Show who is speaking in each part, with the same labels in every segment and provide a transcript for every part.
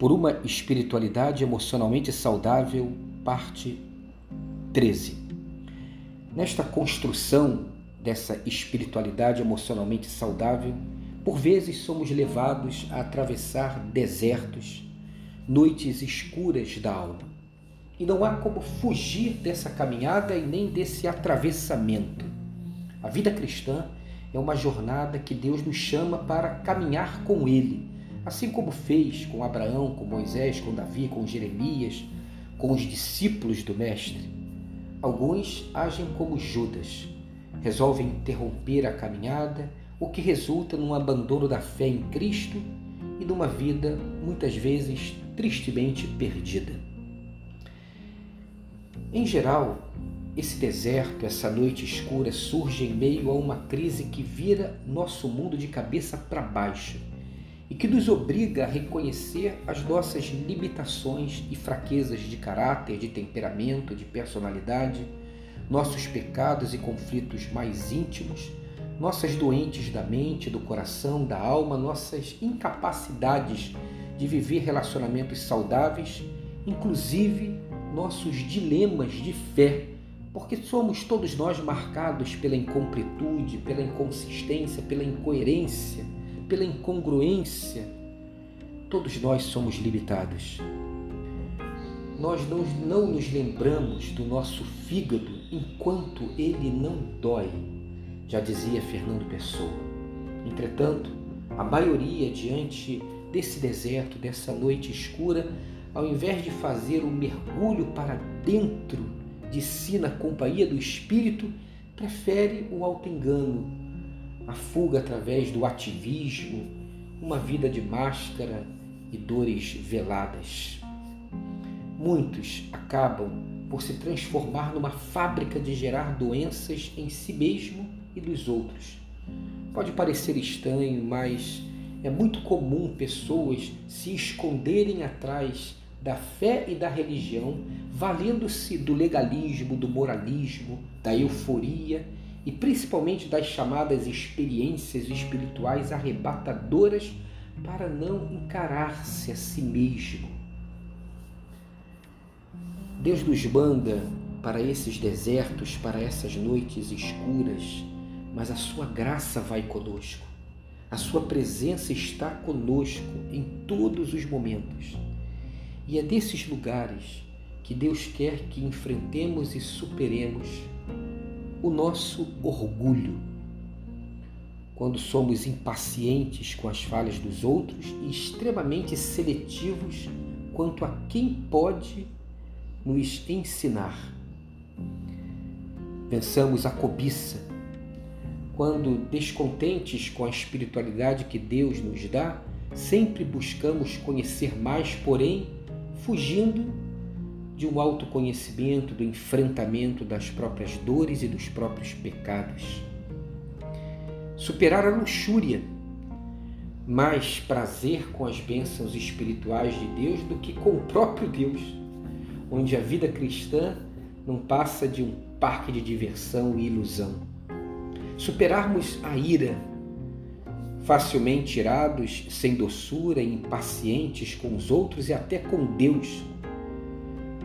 Speaker 1: por uma espiritualidade emocionalmente saudável, parte 13. Nesta construção dessa espiritualidade emocionalmente saudável, por vezes somos levados a atravessar desertos, noites escuras da alma. E não há como fugir dessa caminhada e nem desse atravessamento. A vida cristã é uma jornada que Deus nos chama para caminhar com Ele, assim como fez com Abraão, com Moisés, com Davi, com Jeremias, com os discípulos do Mestre. Alguns agem como Judas, resolvem interromper a caminhada, o que resulta num abandono da fé em Cristo e numa vida muitas vezes tristemente perdida. Em geral, esse deserto, essa noite escura surge em meio a uma crise que vira nosso mundo de cabeça para baixo e que nos obriga a reconhecer as nossas limitações e fraquezas de caráter, de temperamento, de personalidade, nossos pecados e conflitos mais íntimos, nossas doentes da mente, do coração, da alma, nossas incapacidades de viver relacionamentos saudáveis, inclusive nossos dilemas de fé porque somos todos nós marcados pela incompletude, pela inconsistência, pela incoerência, pela incongruência. Todos nós somos limitados. Nós não, não nos lembramos do nosso fígado enquanto ele não dói, já dizia Fernando Pessoa. Entretanto, a maioria diante desse deserto, dessa noite escura, ao invés de fazer o mergulho para dentro de si na companhia do espírito, prefere o auto-engano, a fuga através do ativismo, uma vida de máscara e dores veladas. Muitos acabam por se transformar numa fábrica de gerar doenças em si mesmo e dos outros. Pode parecer estranho, mas é muito comum pessoas se esconderem atrás da fé e da religião, valendo-se do legalismo, do moralismo, da euforia e principalmente das chamadas experiências espirituais arrebatadoras para não encarar-se a si mesmo. Deus nos manda para esses desertos, para essas noites escuras, mas a sua graça vai conosco. A sua presença está conosco em todos os momentos. E é desses lugares que Deus quer que enfrentemos e superemos o nosso orgulho. Quando somos impacientes com as falhas dos outros e extremamente seletivos quanto a quem pode nos ensinar. Pensamos a cobiça. Quando descontentes com a espiritualidade que Deus nos dá, sempre buscamos conhecer mais, porém fugindo de um autoconhecimento, do enfrentamento das próprias dores e dos próprios pecados. Superar a luxúria, mais prazer com as bênçãos espirituais de Deus do que com o próprio Deus, onde a vida cristã não passa de um parque de diversão e ilusão. Superarmos a ira, facilmente irados, sem doçura, impacientes com os outros e até com Deus,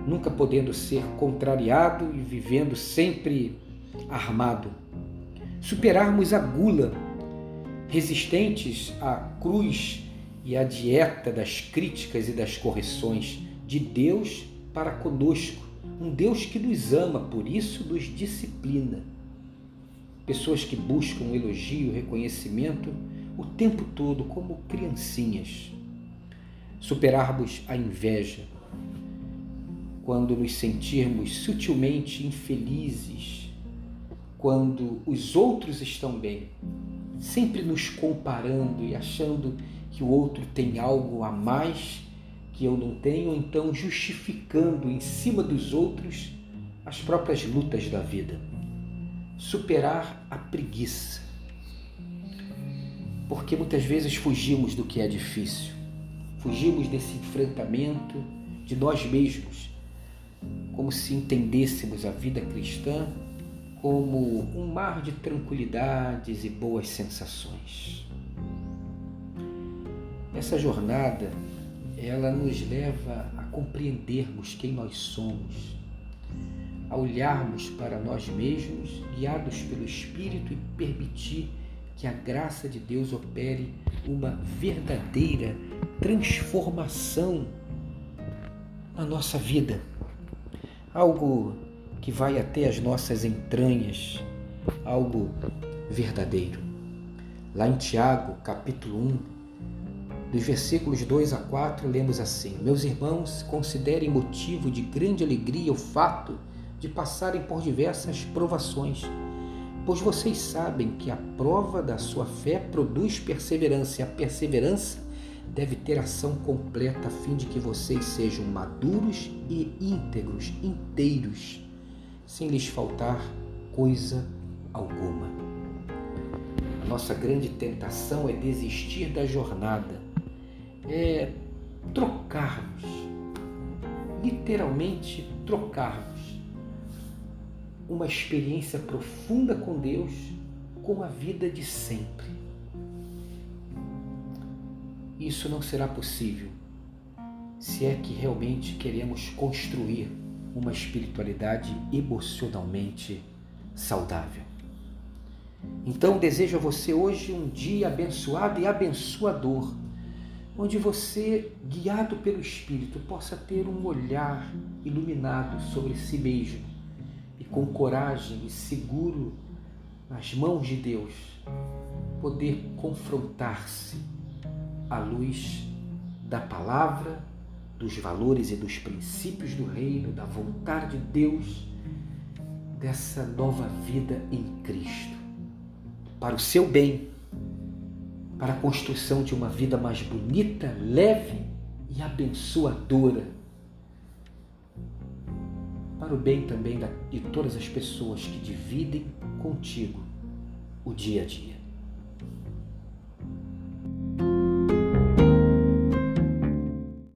Speaker 1: nunca podendo ser contrariado e vivendo sempre armado. Superarmos a gula, resistentes à cruz e à dieta das críticas e das correções de Deus para conosco, um Deus que nos ama, por isso nos disciplina. Pessoas que buscam elogio, reconhecimento, o tempo todo como criancinhas. Superarmos a inveja, quando nos sentirmos sutilmente infelizes, quando os outros estão bem, sempre nos comparando e achando que o outro tem algo a mais que eu não tenho, então justificando em cima dos outros as próprias lutas da vida. Superar a preguiça. Porque muitas vezes fugimos do que é difícil, fugimos desse enfrentamento de nós mesmos, como se entendêssemos a vida cristã como um mar de tranquilidades e boas sensações. Essa jornada ela nos leva a compreendermos quem nós somos, a olharmos para nós mesmos, guiados pelo Espírito e permitir que a graça de Deus opere uma verdadeira transformação na nossa vida. Algo que vai até as nossas entranhas, algo verdadeiro. Lá em Tiago, capítulo 1, dos versículos 2 a 4, lemos assim: Meus irmãos, considerem motivo de grande alegria o fato de passarem por diversas provações pois vocês sabem que a prova da sua fé produz perseverança, e a perseverança deve ter ação completa a fim de que vocês sejam maduros e íntegros, inteiros, sem lhes faltar coisa alguma. A nossa grande tentação é desistir da jornada, é trocarmos, literalmente trocarmos uma experiência profunda com Deus com a vida de sempre. Isso não será possível se é que realmente queremos construir uma espiritualidade emocionalmente saudável. Então, desejo a você hoje um dia abençoado e abençoador, onde você, guiado pelo Espírito, possa ter um olhar iluminado sobre si mesmo e com coragem e seguro nas mãos de Deus, poder confrontar-se à luz da palavra, dos valores e dos princípios do reino, da vontade de Deus, dessa nova vida em Cristo, para o seu bem, para a construção de uma vida mais bonita, leve e abençoadora para o bem também de todas as pessoas que dividem contigo o dia a dia.